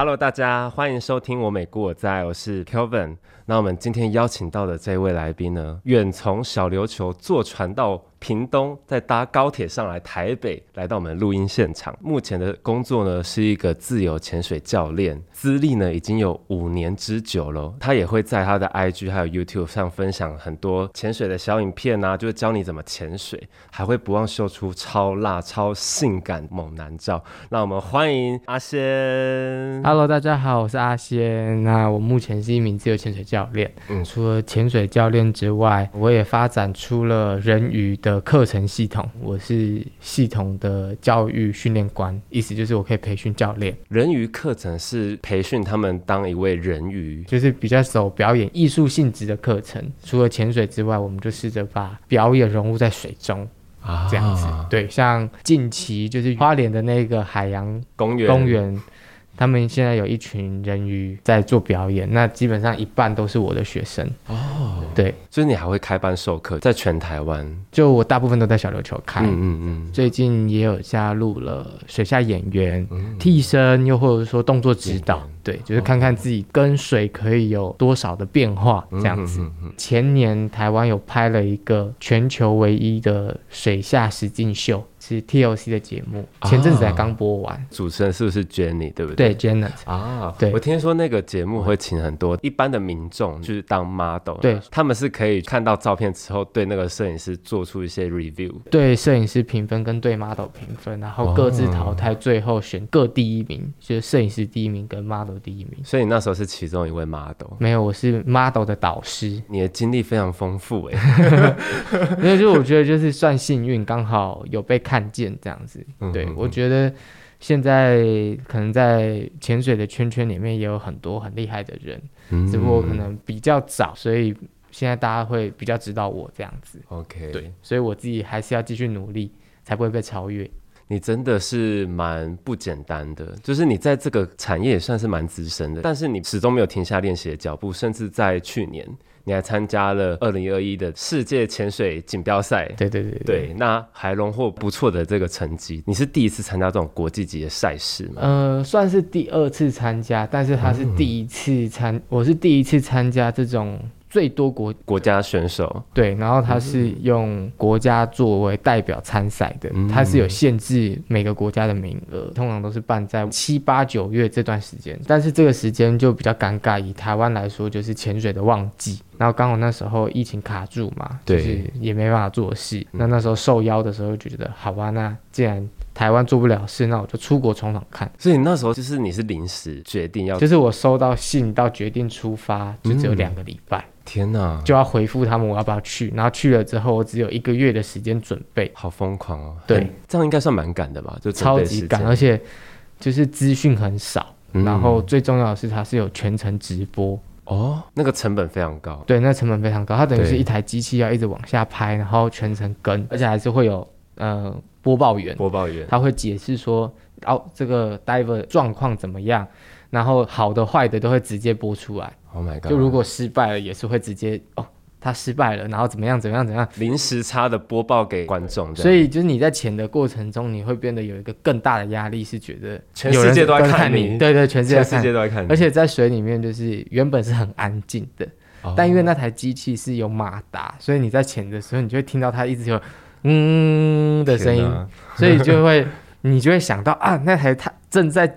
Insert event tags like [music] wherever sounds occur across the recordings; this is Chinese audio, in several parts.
Hello，大家欢迎收听我美故我在，我是 Kelvin。那我们今天邀请到的这位来宾呢，远从小琉球坐船到屏东，再搭高铁上来台北，来到我们录音现场。目前的工作呢是一个自由潜水教练，资历呢已经有五年之久了。他也会在他的 IG 还有 YouTube 上分享很多潜水的小影片啊，就是教你怎么潜水，还会不忘秀出超辣、超性感猛男照。那我们欢迎阿仙。Hello，大家好，我是阿仙。那我目前是一名自由潜水教练。嗯除了潜水教练之外，我也发展出了人鱼的课程系统。我是系统的教育训练官，意思就是我可以培训教练，人鱼课程是培训他们当一位人鱼，就是比较走表演艺术性质的课程。除了潜水之外，我们就试着把表演融入在水中，啊这样子。对，像近期就是花莲的那个海洋公园公园，他们现在有一群人鱼在做表演，那基本上一半都是我的学生。哦，对，所以你还会开班授课，在全台湾。就我大部分都在小琉球开。嗯嗯嗯，最近也有加入了水下演员、替身，又或者说动作指导对，就是看看自己跟水可以有多少的变化这样子。前年台湾有拍了一个全球唯一的水下实境秀，是 TLC 的节目，前阵子才刚播完。主持人是不是 Jenny 对不对？对，Janet，啊，对我听说那个节目会请很多一般的民众去当 model，对，他们是可以看到照片之后，对那个摄影师做出一些 review。对摄影师评分跟对 model 评分，然后各自淘汰，最后选各第一名，就是摄影师第一名跟 model 第一名。所以你那时候是其中一位 model，没有，我是 model 的导师，你的经历非常丰富哎。[laughs] 因为就我觉得就是算幸运，刚好有被看见这样子。对我觉得现在可能在潜水的圈圈里面也有很多很厉害的人，嗯只不过可能比较早，所以现在大家会比较知道我这样子。OK，对，所以我自己还是要继续努力，才不会被超越。你真的是蛮不简单的，就是你在这个产业也算是蛮资深的，但是你始终没有停下练习的脚步，甚至在去年你还参加了二零二一的世界潜水锦标赛。对对对对。对，那还荣获不错的这个成绩。你是第一次参加这种国际级的赛事吗？呃，算是第二次参加，但是他是第一次参，我是第一次参加这种最多国国家选手。对，然后他是用国家作为代表参赛的，嗯。它是有限制每个国家的名额，通常都是办在七八九月这段时间，但是这个时间就比较尴尬，以台湾来说就是潜水的旺季，然后刚好那时候疫情卡住嘛，就对是也没办法做戏，那那时候受邀的时候就觉得，好吧，那既然台湾做不了事，那我就出国闯闯看。所以你那时候就是你是临时决定要，就是我收到信到决定出发，就只有嗯两个礼拜，天哪，就要回复他们我要不要去。然后去了之后，我只有一个月的时间准备，好疯狂哦！对，这样应该算蛮赶的吧？就超级赶，而且就是资讯很少。嗯然后最重要的是，它是有全程直播，哦，那个成本非常高。对，那成本非常高。它等于是一台机器要一直往下拍，然后全程跟，而且还是会有呃播报员，播报员，他会解释说，哦，这个 diver 状况怎么样，然后好的坏的都会直接播出来。Oh my god！就如果失败了，也是会直接哦，他失败了，然后怎么样怎么样怎么样。临时差的播报给观众，所以就是你在潜的过程中，你会变得有一个更大的压力，是觉得全世界都在看你。对对，全世界全世界都在看你，而且在水里面就是原本是很安静的，哦。但因为那台机器是有马达，所以你在潜的时候，你就会听到它一直有嗯的声音所以就会你就会想到啊，那台它正在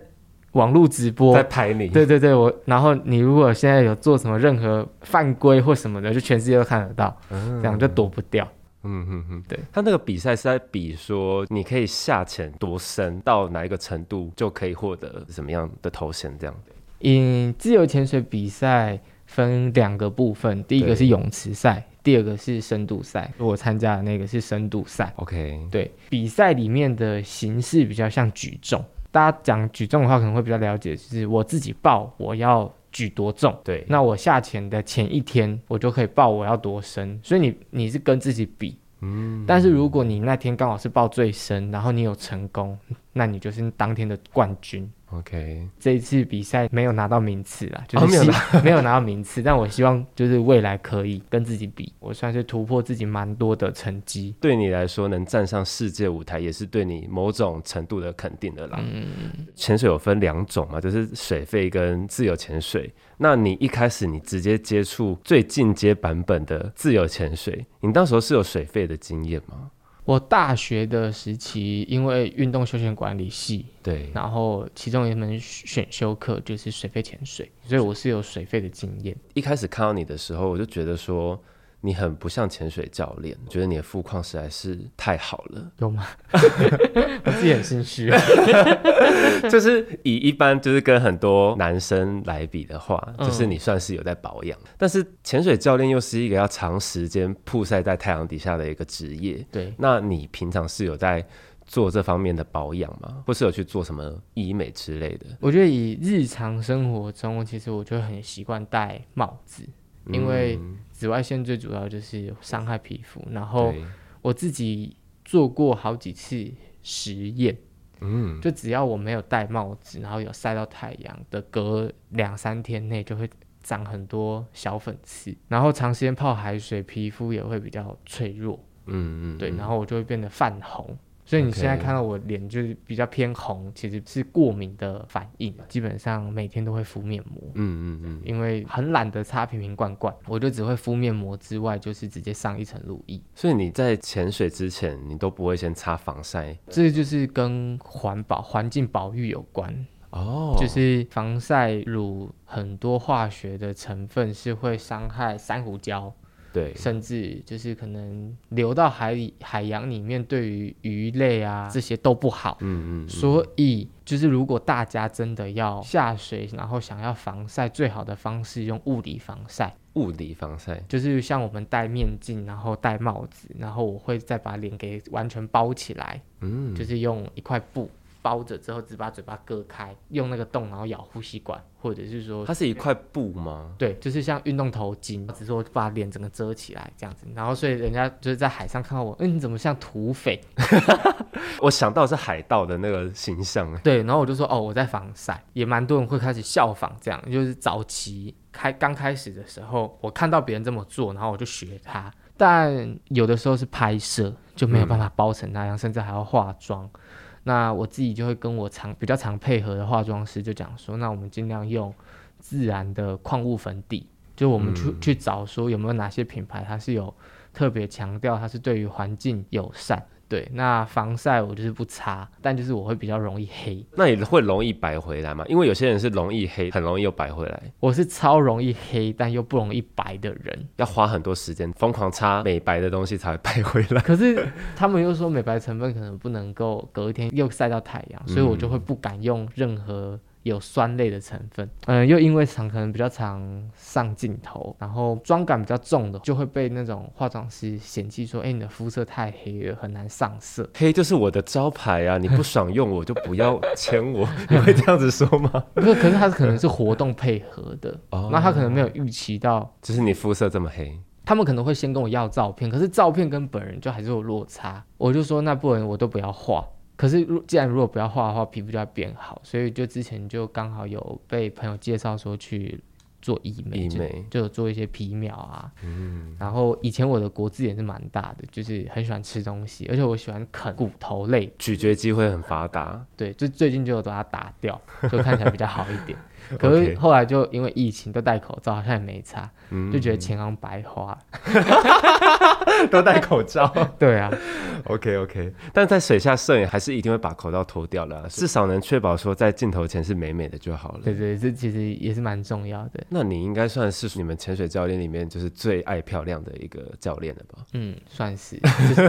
网络直播在，拍你，对对对，我然后你如果现在有做什么任何犯规或什么的，就全世界都看得到，嗯这样就躲不掉。嗯嗯嗯，对。他那个比赛是在比说你可以下潜多深到哪一个程度就可以获得什么样的头衔，这样。嗯自由潜水比赛分两个部分，第一个是泳池赛，第二个是深度赛。我参加的那个是深度赛。OK，对，比赛里面的形式比较像举重。大家讲举重的话，可能会比较了解，就是我自己报我要举多重，对，那我下潜的前一天，我就可以报我要多深。所以你你是跟自己比，嗯，但是如果你那天刚好是报最深，然后你有成功，那你就是当天的冠军。OK，这一次比赛没有拿到名次啦，就哦没有是、[laughs] 没有拿到名次，但我希望就是未来可以跟自己比，我算是突破自己蛮多的成绩。对你来说能站上世界舞台，也是对你某种程度的肯定的啦。嗯，潜水有分两种嘛，就是水肺跟自由潜水。那你一开始你直接接触最进阶版本的自由潜水，你到时候是有水肺的经验吗？我大学的时期因为运动休闲管理系，对，然后其中一门选修课就是水肺潜水，所以我是有水肺的经验。一开始看到你的时候，我就觉得说你很不像潜水教练，觉得你的肤况实在是太好了。有吗？[laughs] 我自己很心虚。[laughs] 就是以一般就是跟很多男生来比的话，嗯就是你算是有在保养，但是潜水教练又是一个要长时间曝晒在太阳底下的一个职业。对，那你平常是有在做这方面的保养吗？或是有去做什么医美之类的？我觉得以日常生活中，其实我就很习惯戴帽子，因为嗯紫外线最主要就是伤害皮肤。然后我自己做过好几次实验，嗯，就只要我没有戴帽子，然后有晒到太阳的，隔两三天内就会长很多小粉刺，然后长时间泡海水，皮肤也会比较脆弱，嗯嗯，对，嗯然后我就会变得泛红。所以你现在看到我脸就是比较偏红，其实是过敏的反应。基本上每天都会敷面膜，嗯嗯嗯，因为很懒得擦瓶瓶罐罐，我就只会敷面膜之外，就是直接上一层乳液。所以你在潜水之前，你都不会先擦防晒这就是跟环保、环境保育有关。哦，就是防晒乳很多化学的成分是会伤害珊瑚礁，对，甚至就是可能流到海里、海洋里面，对于鱼类啊这些都不好。嗯嗯，所以，就是如果大家真的要下水，然后想要防晒，最好的方式用物理防晒，物理防晒，就是像我们戴面镜，然后戴帽子，然后我会再把脸给完全包起来，嗯，就是用一块布包着之后，只把嘴巴割开，用那个洞然后咬呼吸管，或者是说它是一块布吗？对，就是像运动头巾，只是我把脸整个遮起来这样子，然后所以人家就是在海上看到我，嗯，你怎么像土匪？[laughs] 我想到是海盗的那个形象，[laughs] 对，然后我就说哦，我在防晒，也蛮多人会开始效仿这样，就是早期开刚开始的时候，我看到别人这么做，然后我就学他，但有的时候是拍摄就没有办法包成那样，甚至还要化妆。那我自己就会跟我常比较常配合的化妆师就讲说，那我们尽量用自然的矿物粉底，就我们去、嗯去找说有没有哪些品牌它是有特别强调它是对于环境友善。对，那防晒我就是不擦，但就是我会比较容易黑，那你会容易白回来吗？因为有些人是容易黑，很容易又白回来，我是超容易黑但又不容易白的人。要花很多时间疯狂擦美白的东西才会白回来。可是他们又说美白成分可能不能够隔一天又晒到太阳，所以我就会不敢用任何有酸类的成分。嗯，又因为常可能比较常上镜头，然后妆感比较重的，就会被那种化妆师嫌弃说：“哎、你的肤色太黑了，很难上色。黑就是我的招牌啊！你不 [laughs] 爽用我就不要签我，你会这样子说吗？” [laughs] 可是可是他可能是活动配合的，[laughs] 哦那他可能没有预期到。就是你肤色这么黑，他们可能会先跟我要照片，可是照片跟本人就还是有落差。我就说那不然我都不要画。可是如既然如果不要画的话，皮肤就要变好，所以就之前就刚好有被朋友介绍说去做医美，就医美就有做一些皮秒啊。嗯，然后以前我的国字也是蛮大的，就是很喜欢吃东西，而且我喜欢啃骨头类。咀嚼肌会很发达。对，就最近就有把它打掉，就看起来比较好一点。可是后来就因为疫情都戴口罩，好像也没差，嗯就觉得钱好像白花。[laughs] 都戴口罩。[laughs] 对啊，OK OK，但在水下摄影还是一定会把口罩脱掉了，至少能确保说在镜头前是美美的就好了。对对，这其实也是蛮重要的。那你应该算是你们潜水教练里面就是最爱漂亮的一个教练了吧？嗯，算是。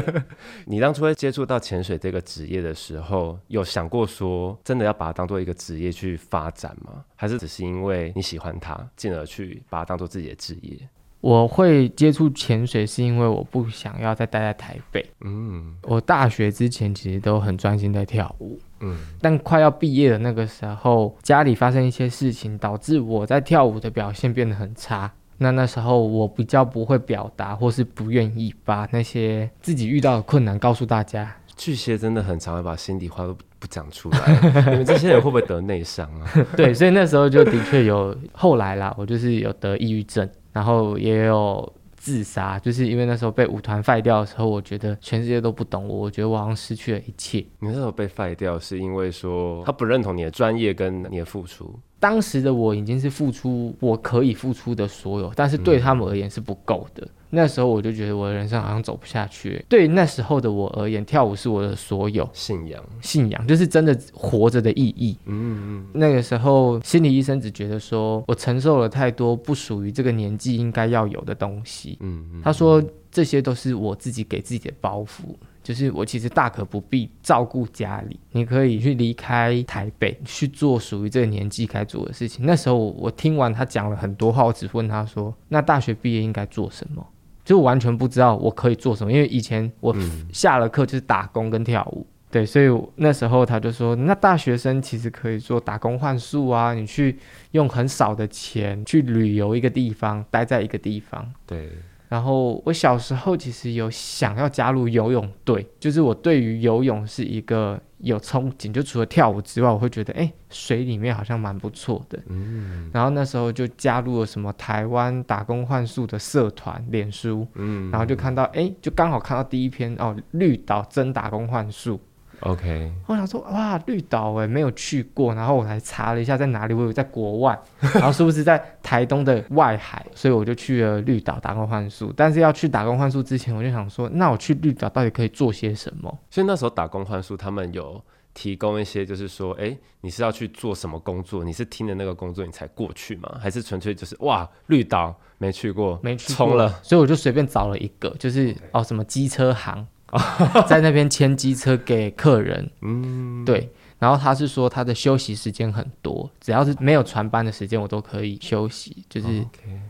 [laughs] 你当初会接触到潜水这个职业的时候，有想过说真的要把它当做一个职业去发展吗？还是只是因为你喜欢它，进而去把它当做自己的职业？我会接触潜水，是因为我不想要再待在台北。嗯我大学之前其实都很专心在跳舞，嗯但快要毕业的那个时候，家里发生一些事情，导致我在跳舞的表现变得很差。那那时候我比较不会表达，或是不愿意把那些自己遇到的困难告诉大家，巨蟹真的很常会把心底话都不讲出来，你们这些人会不会得内伤啊？[laughs] 对，所以那时候就的确有，后来啦，我就是有得抑郁症，然后也有自杀，就是因为那时候被舞团废掉的时候，我觉得全世界都不懂我，我觉得我好像失去了一切。你那时候被废掉是因为说他不认同你的专业跟你的付出，当时的我已经是付出我可以付出的所有，但是对他们而言是不够的。那时候我就觉得我的人生好像走不下去。对那时候的我而言，跳舞是我的所有信仰，信仰就是真的活着的意义。嗯嗯，那个时候，心理医生只觉得说我承受了太多不属于这个年纪应该要有的东西。嗯嗯，他说这些都是我自己给自己的包袱。就是我其实大可不必照顾家里，你可以去离开台北去做属于这个年纪该做的事情。那时候我听完他讲了很多话，我只问他说：“那大学毕业应该做什么？”就完全不知道我可以做什么，因为以前我下了课就是打工跟跳舞，对，所以那时候他就说：“那大学生其实可以做打工换宿啊，你去用很少的钱去旅游一个地方，待在一个地方。”对。然后我小时候其实有想要加入游泳队，就是我对于游泳是一个有憧憬，就除了跳舞之外，我会觉得哎，水里面好像蛮不错的。嗯，然后那时候就加入了什么台湾打工换宿的社团，脸书，嗯，然后就看到哎，就刚好看到第一篇哦，绿岛真打工换宿。OK，我想说哇，绿岛哎，没有去过，然后我还查了一下在哪里，我以为在国外，[laughs] 然后是不是在台东的外海，所以我就去了绿岛打工换宿。但是要去打工换宿之前，我就想说，那我去绿岛到底可以做些什么？所以那时候打工换宿，他们有提供一些，就是说，哎，你是要去做什么工作？你是听的那个工作你才过去吗？还是纯粹就是哇，绿岛没去过，没去冲了，所以我就随便找了一个，就是哦，什么机车行。[laughs] 在那边牵机车给客人，嗯，对，然后他是说他的休息时间很多，只要是没有船班的时间，我都可以休息，就是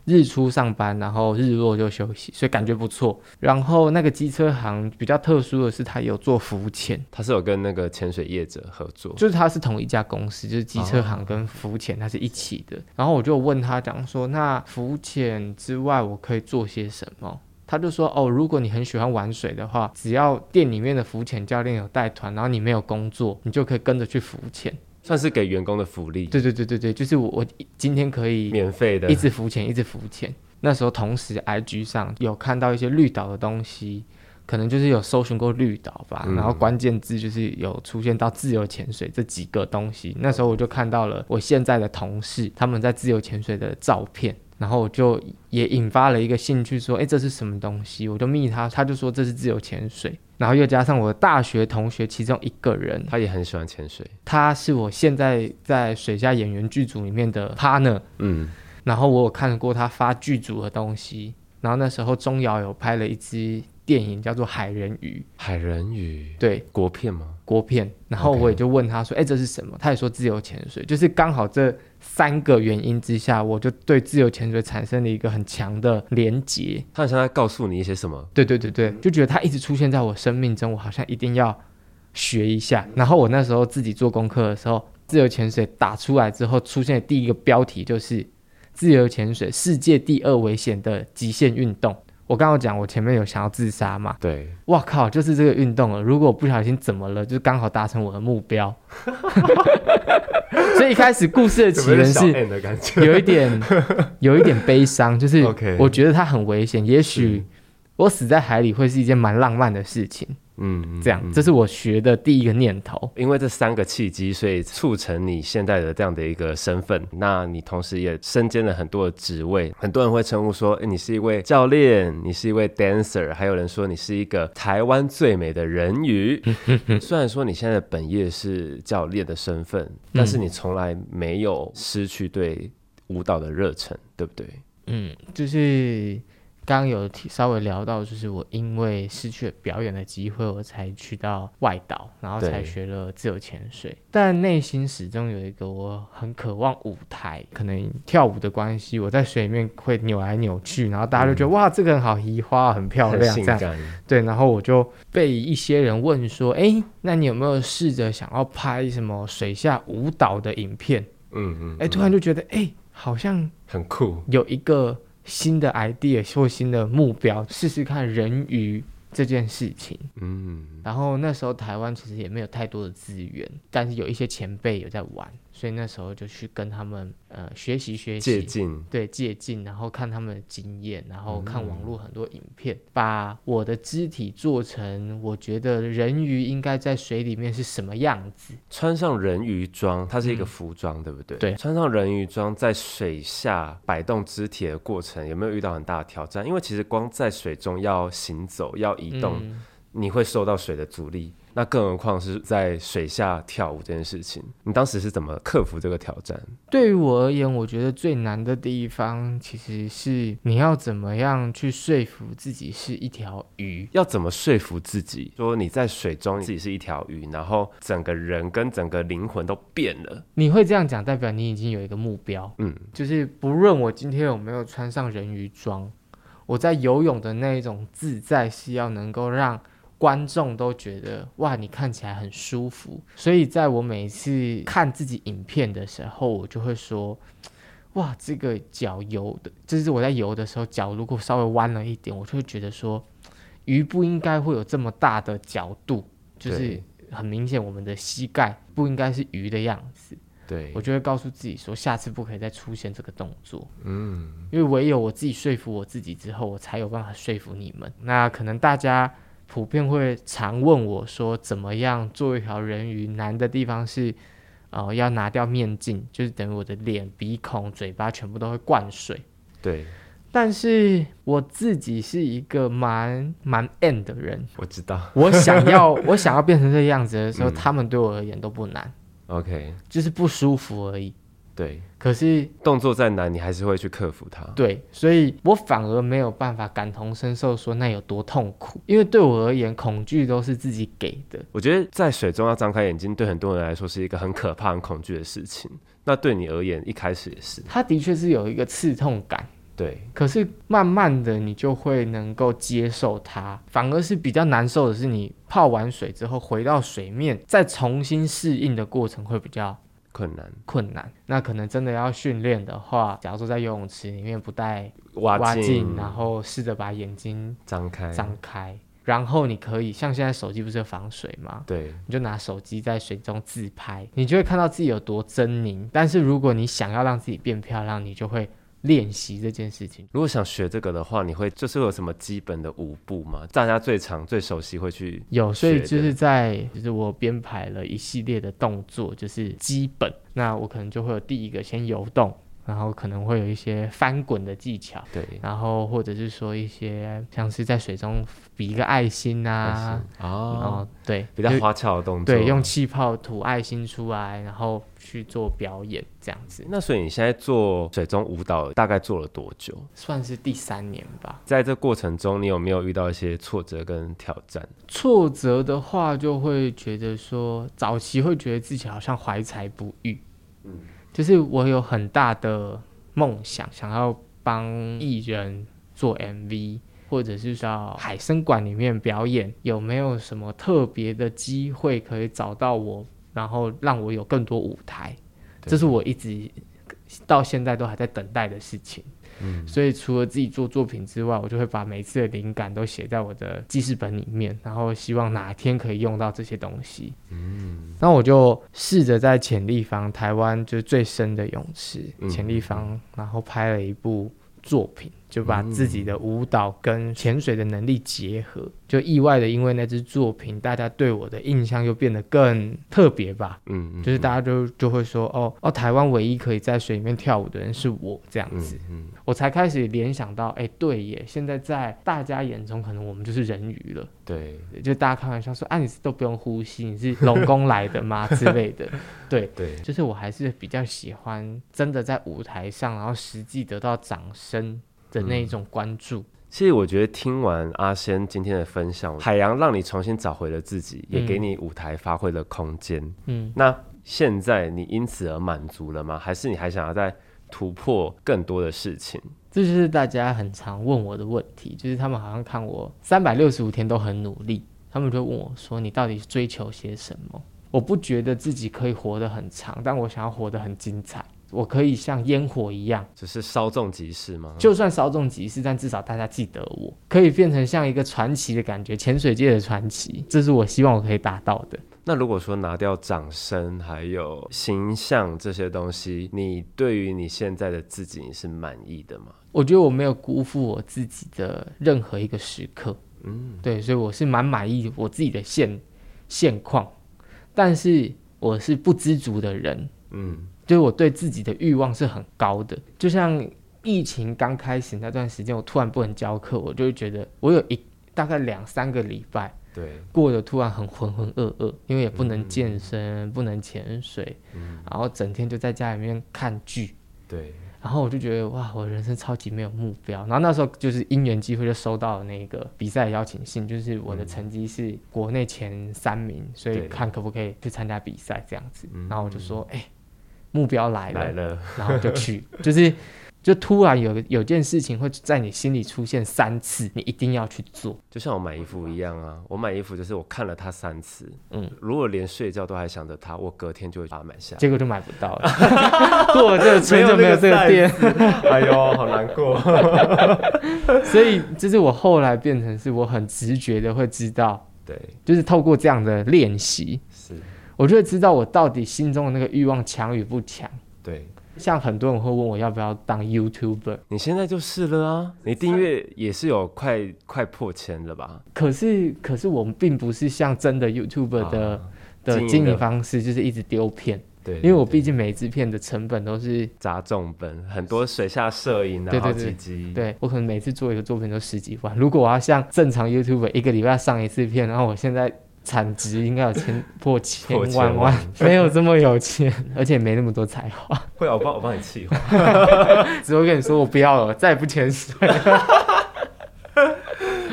日出上班，然后日落就休息，所以感觉不错。然后那个机车行比较特殊的是，他有做浮潜，他是有跟那个潜水业者合作，就是他是同一家公司，就是机车行跟浮潜它是一起的。然后我就问他讲说，那浮潜之外我可以做些什么？他就说哦，如果你很喜欢玩水的话，只要店里面的浮潜教练有带团，然后你没有工作，你就可以跟着去浮潜，算是给员工的福利。对对对对对，就是我我今天可以免费的一直浮潜，一直浮潜。那时候同时 IG 上有看到一些绿岛的东西，可能就是有搜寻过绿岛吧，然后关键字就是有出现到自由潜水这几个东西。那时候我就看到了我现在的同事他们在自由潜水的照片。然后我就也引发了一个兴趣，说，哎，这是什么东西？我就密他，他就说这是自由潜水。然后又加上我的大学同学其中一个人，他也很喜欢潜水，他是我现在在水下演员剧组里面的 partner。嗯，然后我有看过他发剧组的东西，然后那时候钟瑶有拍了一支电影叫做《海人鱼》，海人鱼，对，国片吗？国片。然后我也就问他说，哎，这是什么？他也说自由潜水，就是刚好这。三个原因之下，我就对自由潜水产生了一个很强的连结。他好像在告诉你一些什么？对对对对，就觉得他一直出现在我生命中，我好像一定要学一下。然后我那时候自己做功课的时候，自由潜水打出来之后，出现的第一个标题就是“自由潜水世界第二危险的极限运动”。我刚刚讲，我前面有想要自杀嘛？对，哇靠，就是这个运动了。如果不小心怎么了，就刚好达成我的目标。[laughs] 所以一开始故事的起源是有一点有一点悲伤，就是我觉得它很危险，也许我死在海里会是一件蛮浪漫的事情。嗯，这样，这是我学的第一个念头。因为这三个契机，所以促成你现在的这样的一个身份。那你同时也身兼了很多的职位，很多人会称呼说，哎，你是一位教练，你是一位 dancer，还有人说你是一个台湾最美的人鱼。[laughs] 虽然说你现在的本业是教练的身份，但是你从来没有失去对舞蹈的热忱，对不对？嗯，就是。刚刚有稍微聊到，就是我因为失去了表演的机会，我才去到外岛，然后才学了自由潜水。但内心始终有一个我很渴望舞台，可能跳舞的关系，我在水里面会扭来扭去，然后大家就觉得哇，这个人好移花，很漂亮，这样对。然后我就被一些人问说，哎，那你有没有试着想要拍什么水下舞蹈的影片？嗯嗯，哎，突然就觉得，哎，好像很酷，有一个。新的 idea 或新的目标，试试看人鱼这件事情。嗯，然后那时候台湾其实也没有太多的资源，但是有一些前辈有在玩，所以那时候就去跟他们呃学习学习，借鉴，对借鉴，然后看他们的经验，然后看网络很多影片，把我的肢体做成我觉得人鱼应该在水里面是什么样子。穿上人鱼装，它是一个嗯服装，对不对？对穿上人鱼装在水下摆动肢体的过程，有没有遇到很大的挑战？因为其实光在水中要行走、要移动，嗯你会受到水的阻力，那更何况是在水下跳舞这件事情，你当时是怎么克服这个挑战？对于我而言，我觉得最难的地方其实是你要怎么样去说服自己是一条鱼。要怎么说服自己说你在水中自己是一条鱼，然后整个人跟整个灵魂都变了？你会这样讲，代表你已经有一个目标，嗯，就是不论我今天有没有穿上人鱼装，我在游泳的那一种自在是要能够让观众都觉得哇，你看起来很舒服。所以在我每次看自己影片的时候，我就会说。[tsk] 哇，这个脚游的，就是我在游的时候，脚如果稍微弯了一点，我就会觉得说，鱼不应该会有这么大的角度，就是很明显，我们的膝盖不应该是鱼的样子。对我，就会告诉自己说，下次不可以再出现这个动作，嗯，因为唯有我自己说服我自己之后，我才有办法说服你们。那可能大家普遍会常问我说，怎么样做一条人鱼？难的地方是，呃，要拿掉面镜，就是等于我的脸、鼻孔、嘴巴全部都会灌水。对，但是我自己是一个蛮蛮 end 的人，我知道。我想要 [laughs] 我想要变成这个样子的时候，嗯他们对我而言都不难，OK，就是不舒服而已。对，可是动作再难，你还是会去克服它。对，所以我反而没有办法感同身受，说那有多痛苦，因为对我而言，恐惧都是自己给的。我觉得在水中要张开眼睛，对很多人来说是一个很可怕、很恐惧的事情。那对你而言，一开始也是。它的确是有一个刺痛感，对，可是慢慢的你就会能够接受它，反而是比较难受的是，你泡完水之后回到水面，再重新适应的过程会比较困难，困难。那可能真的要训练的话，假如说在游泳池里面不戴挖蛙镜，镜，然后试着把眼睛张开，张开，然后你可以像现在手机不是有防水吗？对，你就拿手机在水中自拍，你就会看到自己有多狰狞。但是如果你想要让自己变漂亮，你就会练习这件事情。如果想学这个的话，你会就是会有什么基本的舞步吗？大家最常、最熟悉会去有，所以就是在就是我编排了一系列的动作，就是基本。那我可能就会有第一个先游动，然后可能会有一些翻滚的技巧，对然后或者是说一些像是在水中比一个爱心啊，然哦，后对比较花俏的动作。对，用气泡吐爱心出来，然后去做表演，这样子那所以你现在做水中舞蹈大概做了多久？算是第三年吧。在这过程中，你有没有遇到一些挫折跟挑战？挫折的话，就会觉得说，早期会觉得自己好像怀才不遇，嗯就是我有很大的梦想，想要帮艺人做 MV，或者是到海参馆里面表演，有没有什么特别的机会可以找到我，然后让我有更多舞台？这是我一直到现在都还在等待的事情。嗯，所以除了自己做作品之外，我就会把每次的灵感都写在我的记事本里面，然后希望哪天可以用到这些东西。嗯，那我就试着在潜立方，台湾就是最深的泳池嗯。潜立方，然后拍了一部作品，就把自己的舞蹈跟潜水的能力结合，就意外的因为那支作品，大家对我的印象又变得更特别吧。嗯嗯，就是大家就就会说，哦哦，台湾唯一可以在水里面跳舞的人是我这样嗯子。嗯，我才开始联想到，哎，对耶，现在在大家眼中，可能我们就是人鱼了。对就大家开玩笑说，啊，你是都不用呼吸，你是龙宫来的吗 [laughs] 之类的。对，对，就是我还是比较喜欢真的在舞台上，然后实际得到掌声的那一种关注。其实我觉得听完阿仙今天的分享，海洋让你重新找回了自己，也给你舞台发挥的空间。嗯，那现在你因此而满足了吗？还是你还想要再突破更多的事情？这就是大家很常问我的问题，就是他们好像看我三百六十五天都很努力，他们就问我说：“你到底追求些什么？”我不觉得自己可以活得很长，但我想要活得很精彩。我可以像烟火一样，只是稍纵即逝吗？就算稍纵即逝，但至少大家记得我，可以变成像一个传奇的感觉，潜水界的传奇，这是我希望我可以达到的。那如果说拿掉掌声还有形象这些东西，你对于你现在的自己你是满意的吗？我觉得我没有辜负我自己的任何一个时刻，嗯，对，所以我是蛮满意我自己的现现况，但是我是不知足的人，嗯，就是我对自己的欲望是很高的，就像疫情刚开始那段时间，我突然不能教课，我就会觉得我有一大概两三个礼拜对，过得突然很浑浑噩噩，因为也不能健身，不能潜水，嗯，然后整天就在家里面看剧，对，然后我就觉得哇，我人生超级没有目标。然后那时候就是因缘机会就收到了那个比赛邀请信，就是我的成绩是国内前三名，所以看可不可以去参加比赛这样子。嗯然后我就说，哎、目标来了，来了，然后就去，[laughs] 就是就突然有有件事情会在你心里出现三次，你一定要去做。就像我买衣服一样啊，我买衣服就是我看了它三次，嗯，如果连睡觉都还想着它，我隔天就会把它买下。结果就买不到了，[laughs] 过了这个村就没有这个店，哎呦，好难过。[laughs] 所以就是我后来变成是我很直觉的会知道，对，就是透过这样的练习，是，我就会知道我到底心中的那个欲望强与不强。对。像很多人会问我要不要当 YouTuber，你现在就是了啊！你订阅也是有快快破千了吧？可是可是我们并不是像真的 YouTuber 的、啊的经营方式，就是一直丢片，对，因为我毕竟每一支片的成本都是砸重本，很多水下摄影啊，好对对对几集，对我可能每次做一个作品都十几万。如果我要像正常 YouTuber 一个礼拜上一次片，然后我现在产值应该有千破千万万，没有这么有钱，而且没那么多才华。会啊，我帮我帮你气话。[laughs] 只会跟你说我不要了，再也不潜水。[laughs]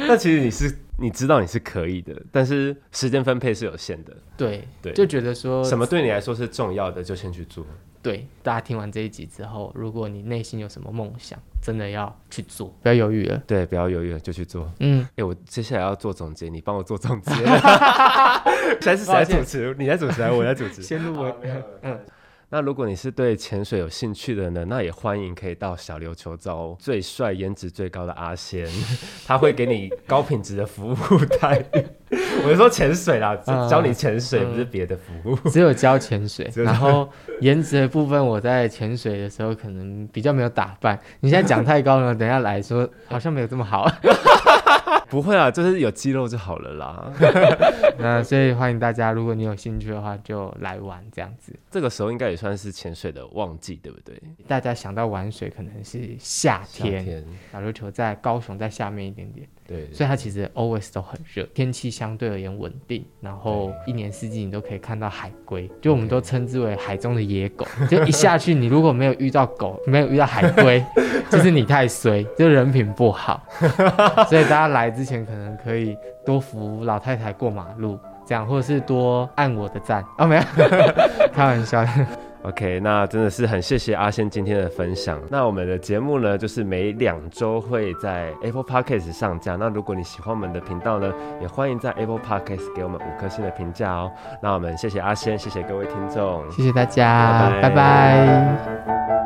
那其实你是你知道你是可以的，但是时间分配是有限的。对对就觉得说什么对你来说是重要的，就先去做。对，大家听完这一集之后，如果你内心有什么梦想，真的要去做，不要犹豫了。对，不要犹豫了，就去做。嗯，哎、我接下来要做总结，你帮我做总结。谁是谁来主持？你来主持还是我来主持？先入为嗯，那如果你是对潜水有兴趣的呢，那也欢迎可以到小琉球找最帅、颜值最高的阿仙，他会给你高品质的服务待遇。[laughs] 我是说潜水啦，嗯教你潜水，嗯不是别的服务。[laughs] 只有教潜水，只有然后颜值的部分，我在潜水的时候可能比较没有打扮。你现在讲太高了，等一下来说好像没有这么好。[laughs] 不会啊，就是有肌肉就好了啦。那所以欢迎大家，如果你有兴趣的话，就来玩这样子。这个时候应该也算是潜水的旺季，对不对？大家想到玩水，可能是夏夏天，天，小琉球在高雄在下面一点点。对，所以它其实 always 都很热，天气相对而言稳定，然后一年四季你都可以看到海龟，就我们都称之为海中的野狗。就一下去，你如果没有遇到狗，[laughs] 没有遇到海龟，[laughs] 就是你太衰，就人品不好。所以大家来之前可能可以多扶老太太过马路，这样，或者是多按我的赞。哦，没有，[laughs] 开玩笑的。OK，那真的是很谢谢阿仙今天的分享。那我们的节目呢，就是每两周会在 Apple Podcast 上架。那如果你喜欢我们的频道呢，也欢迎在 Apple Podcast 给我们五颗星的评价哦。那我们谢谢阿仙，谢谢各位听众。谢谢大家，拜拜拜拜